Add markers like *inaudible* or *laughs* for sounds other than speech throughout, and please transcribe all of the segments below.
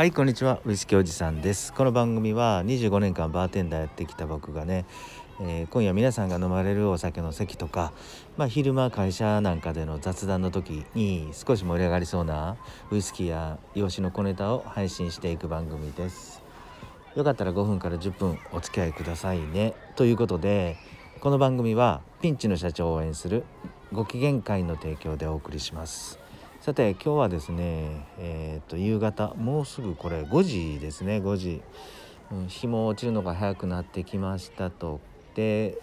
はいこんにちは。ウイスキーおじさんです。この番組は25年間バーテンダーやってきた僕がね、えー、今夜皆さんが飲まれるお酒の席とか、まあ、昼間会社なんかでの雑談の時に少し盛り上がりそうなウイスキーや洋酒の小ネタを配信していく番組です。よかったら5分から10分お付き合いくださいね。ということでこの番組はピンチの社長を応援するご機嫌会の提供でお送りします。さて今日はですねえっ、と夕方もうすぐこれ5時ですね5時、うん、日も落ちるのが早くなってきましたと。で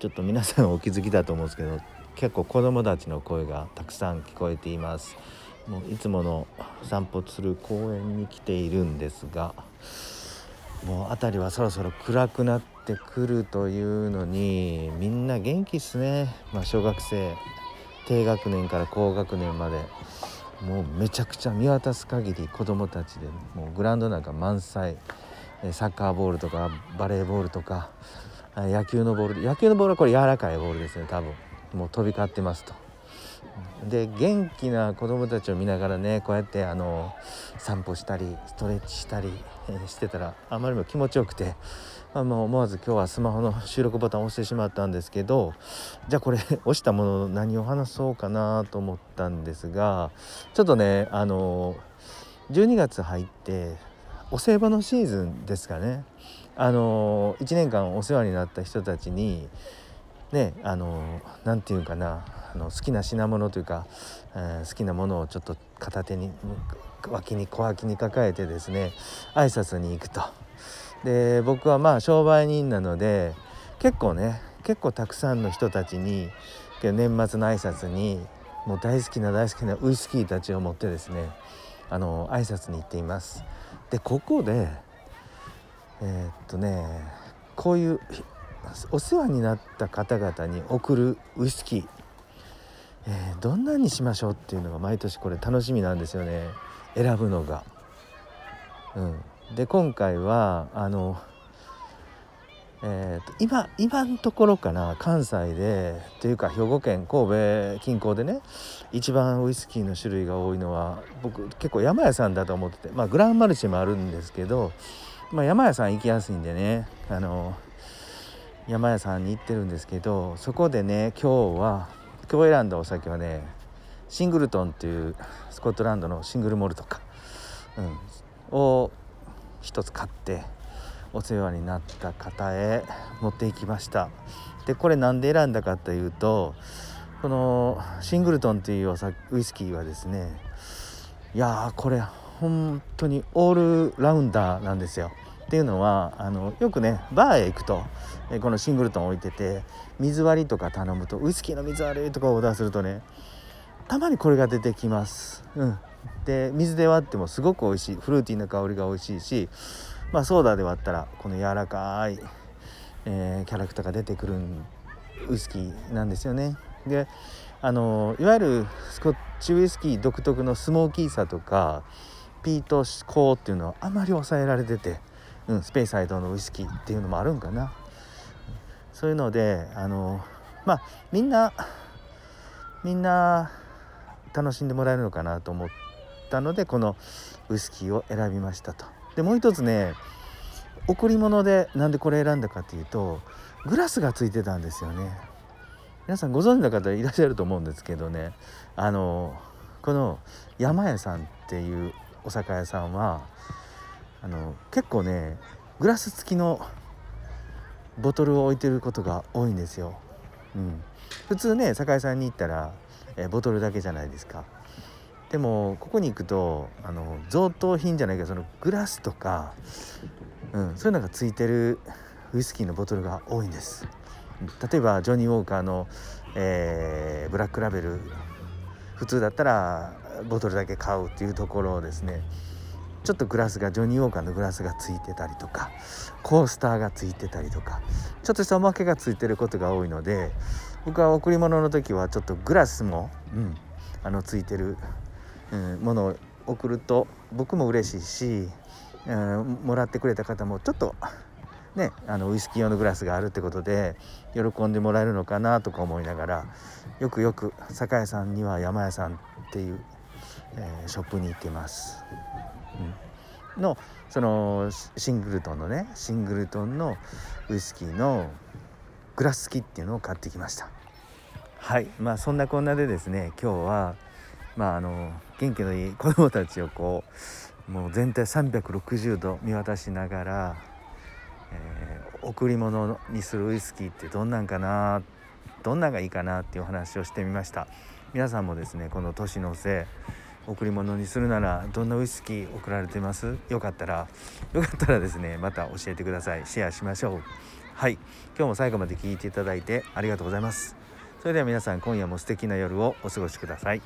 ちょっと皆さんお気づきだと思うんですけど結構子供たちの声がたくさん聞こえています。もういつもの散歩する公園に来ているんですがもう辺りはそろそろ暗くなってくるというのにみんな元気っすね。まあ小学生。低学年から高学年までもうめちゃくちゃ見渡す限り子どもたちでもうグラウンドなんか満載。サッカーボールとかバレーボールとか野球のボール。野球のボールはこれ柔らかいボールですね多分。もう飛び交ってますと。で元気な子どもたちを見ながらねこうやってあの散歩したりストレッチしたり、してたらあまりにも気持ちよくて、まあ、もう思わず今日はスマホの収録ボタンを押してしまったんですけどじゃあこれ *laughs* 押したもの何を話そうかなと思ったんですがちょっとねあの12月入ってお歳暮のシーズンですかね。あの1年間お世話になった人たちにねあの何て言うかなあの好きな品物というか、えー、好きなものをちょっと片手に脇に小脇に抱えてですね挨拶に行くと。で僕はまあ商売人なので結構ね結構たくさんの人たちに年末の挨拶にもう大好きな大好きなウイスキーたちを持ってですねあの挨拶に行っています。でここでえー、っとねこういうお世話になった方々に送るウイスキー、えー、どんなにしましょうっていうのが毎年これ楽しみなんですよね。選ぶのが。うん、で今回はあの、えーと、今今のところかな関西でというか兵庫県神戸近郊でね一番ウイスキーの種類が多いのは僕結構山屋さんだと思っててまあグランマルシェもあるんですけど、まあ、山屋さん行きやすいんでねあの山屋さんに行ってるんですけどそこでね今日は今日選んだお酒はねシングルトンっていうスコットランドのシングルモルトか、うん、を一つ買ってお世話になった方へ持っていきました。でこれ何で選んだかというとこのシングルトンっていうウイスキーはですねいやーこれ本当にオールラウンダーなんですよ。っていうのはあのよくねバーへ行くとこのシングルトン置いてて水割りとか頼むとウイスキーの水割りとかオーダーするとねたまにこれが出てきます。うん、で水で割ってもすごく美味しいフルーティーな香りが美味しいし、まあ、ソーダで割ったらこの柔らかい、えー、キャラクターが出てくるウイスキーなんですよね。であのいわゆるスコッチウイスキー独特のスモーキーさとかピート香っていうのはあまり抑えられててうん、スペイサイドのウイスキーっていうのもあるんかなそういうのであのまあみんなみんな楽しんでもらえるのかなと思ったのでこのウイスキーを選びましたと。でもう一つね贈り物でなんでこれ選んだかっていうとグラスがついてたんですよね。皆さんご存知の方いらっしゃると思うんですけどねあのこの山屋さんっていうお酒屋さんはあの結構ねグラス付きのボトルを置いてることが多いんですよ。うん、普通ね酒屋さんに行ったら、えボトルだけじゃないですか。でもここに行くとあの贈答品じゃないけどそのグラスとか、うん、そういうのがついてるウイスキーのボトルが多いんです。例えばジョニー・ウォーカーの、えー、ブラックラベル普通だったらボトルだけ買うっていうところをですねちょっとグラスがジョニー・ウォーカーのグラスがついてたりとかコースターがついてたりとかちょっとしたおまけがついてることが多いので僕は贈り物の時はちょっとグラスも、うん、あのついてる、うん、ものを送ると僕も嬉しいし、うん、もらってくれた方もちょっとね、あのウイスキー用のグラスがあるってことで喜んでもらえるのかなとか思いながらよくよく酒屋さんには山屋さんっていう、えー、ショップに行ってます。のそのシングルトンのねシングルトンのウイスキーのグラスキっていうのを買ってきました。はい。まあそんなこんなでですね今日はまああの元気のいい子供たちをこうもう全体360度見渡しながら、えー、贈り物にするウイスキーってどんなんかなどんなんがいいかなっていうお話をしてみました。皆さんもですねこの年のせい贈り物にするならどんなウイスキー送られてます？よかったらよかったらですねまた教えてください。シェアしましょう。はい。今日も最後まで聞いていただいてありがとうございます。それでは皆さん今夜も素敵な夜をお過ごしください。